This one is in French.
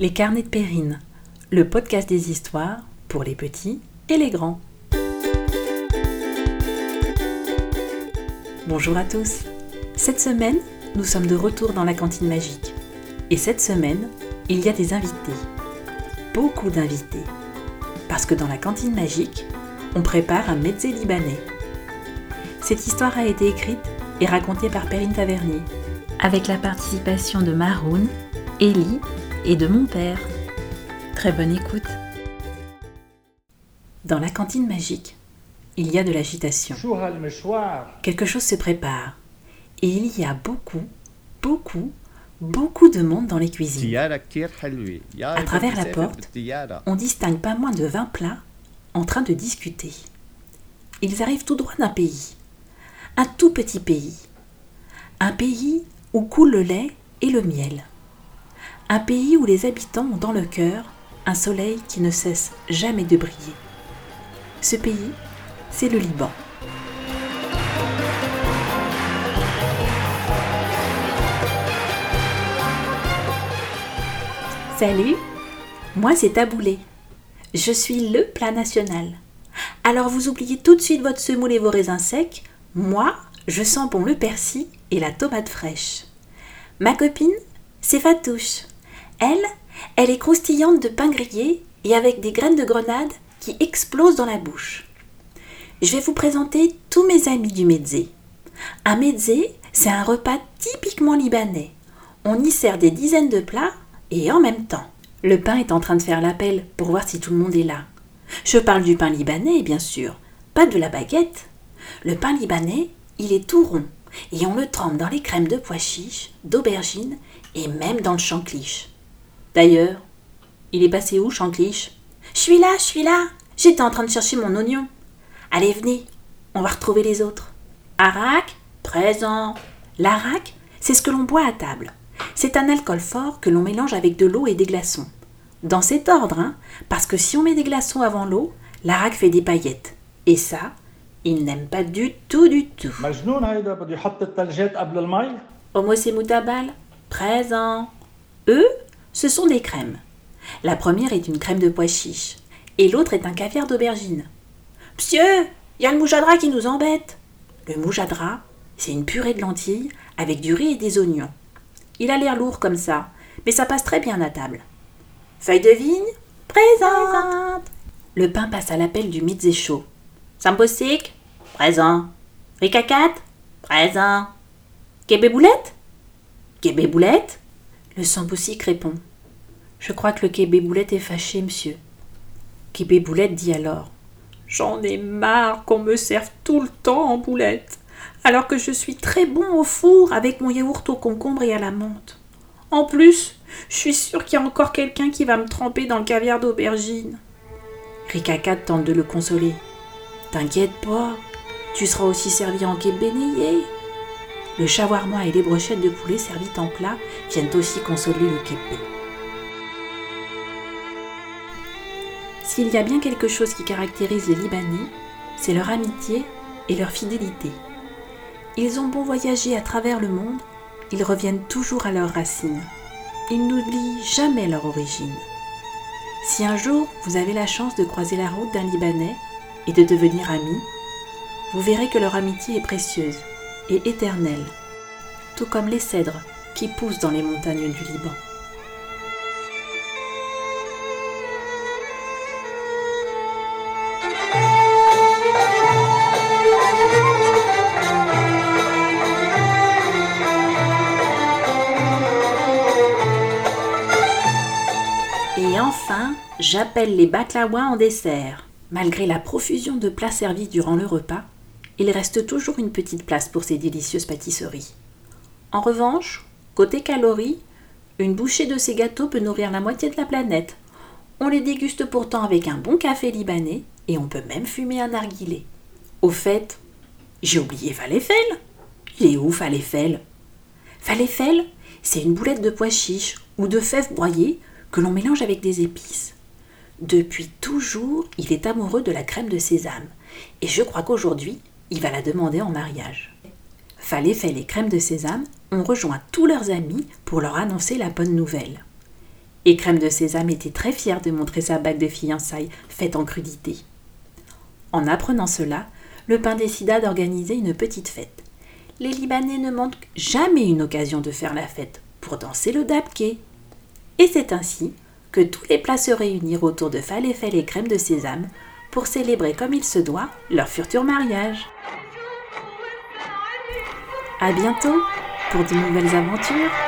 Les carnets de Périne, le podcast des histoires pour les petits et les grands. Bonjour à tous. Cette semaine, nous sommes de retour dans la cantine magique. Et cette semaine, il y a des invités. Beaucoup d'invités. Parce que dans la cantine magique, on prépare un mezzé libanais. Cette histoire a été écrite et racontée par Perrine Tavernier, avec la participation de Maroun, Ellie et de mon père. Très bonne écoute. Dans la cantine magique, il y a de l'agitation. Quelque chose se prépare. Et il y a beaucoup, beaucoup, beaucoup de monde dans les cuisines. À travers la porte, on distingue pas moins de 20 plats en train de discuter. Ils arrivent tout droit d'un pays. Un tout petit pays. Un pays où coule le lait et le miel. Un pays où les habitants ont dans le cœur un soleil qui ne cesse jamais de briller. Ce pays, c'est le Liban. Salut, moi c'est Taboulé. Je suis le plat national. Alors vous oubliez tout de suite votre semoule et vos raisins secs. Moi, je sens bon le persil et la tomate fraîche. Ma copine, c'est Fatouche. Elle, elle est croustillante de pain grillé et avec des graines de grenade qui explosent dans la bouche. Je vais vous présenter tous mes amis du mezzé. Un mezzé, c'est un repas typiquement libanais. On y sert des dizaines de plats et en même temps. Le pain est en train de faire l'appel pour voir si tout le monde est là. Je parle du pain libanais, bien sûr, pas de la baguette. Le pain libanais, il est tout rond et on le trempe dans les crèmes de pois chiches, d'aubergines et même dans le chancliche. D'ailleurs, il est passé où, Chancliche? Je suis là, je suis là. J'étais en train de chercher mon oignon. Allez, venez, on va retrouver les autres. Arac Présent. L'arac, c'est ce que l'on boit à table. C'est un alcool fort que l'on mélange avec de l'eau et des glaçons. Dans cet ordre, hein, parce que si on met des glaçons avant l'eau, l'arac fait des paillettes. Et ça, il n'aime pas du tout, du tout. Homo Moutabal Présent. Eux, ce sont des crèmes. La première est une crème de pois chiche et l'autre est un caviar d'aubergine. Monsieur, il y a le moujadra qui nous embête. Le moujadra, c'est une purée de lentilles avec du riz et des oignons. Il a l'air lourd comme ça, mais ça passe très bien à table. Feuille de vigne Présente Le pain passe à l'appel du et chaud. Samposik Présent. Ricacat Présent. Québéboulette Québéboulette Le samposik répond. Je crois que le Québé Boulette est fâché, monsieur. Québé Boulette dit alors J'en ai marre qu'on me serve tout le temps en boulette, alors que je suis très bon au four avec mon yaourt au concombre et à la menthe. En plus, je suis sûr qu'il y a encore quelqu'un qui va me tremper dans le caviar d'aubergine. Rikakat tente de le consoler. T'inquiète pas, tu seras aussi servi en kébénéier. Le shawarma et les brochettes de poulet servies en plat viennent aussi consoler le kébé. S'il y a bien quelque chose qui caractérise les Libanais, c'est leur amitié et leur fidélité. Ils ont beau voyager à travers le monde, ils reviennent toujours à leurs racines. Ils n'oublient jamais leur origine. Si un jour vous avez la chance de croiser la route d'un Libanais et de devenir amis, vous verrez que leur amitié est précieuse et éternelle, tout comme les cèdres qui poussent dans les montagnes du Liban. J'appelle les baklawas en dessert. Malgré la profusion de plats servis durant le repas, il reste toujours une petite place pour ces délicieuses pâtisseries. En revanche, côté calories, une bouchée de ces gâteaux peut nourrir la moitié de la planète. On les déguste pourtant avec un bon café libanais et on peut même fumer un narguilé. Au fait, j'ai oublié falafel. Il est où falafel? Falafel, c'est une boulette de pois chiches ou de fèves broyées que l'on mélange avec des épices. Depuis toujours, il est amoureux de la crème de sésame, et je crois qu'aujourd'hui, il va la demander en mariage. Fallait fait les crèmes de sésame ont rejoint tous leurs amis pour leur annoncer la bonne nouvelle. et Crème de Sésame était très fière de montrer sa bague de fiançailles faite en crudité. En apprenant cela, le pain décida d'organiser une petite fête. Les Libanais ne manquent jamais une occasion de faire la fête pour danser le dabké. Et c'est ainsi que tous les plats se réunirent autour de falafel et crème de sésame pour célébrer comme il se doit leur futur mariage. À bientôt pour de nouvelles aventures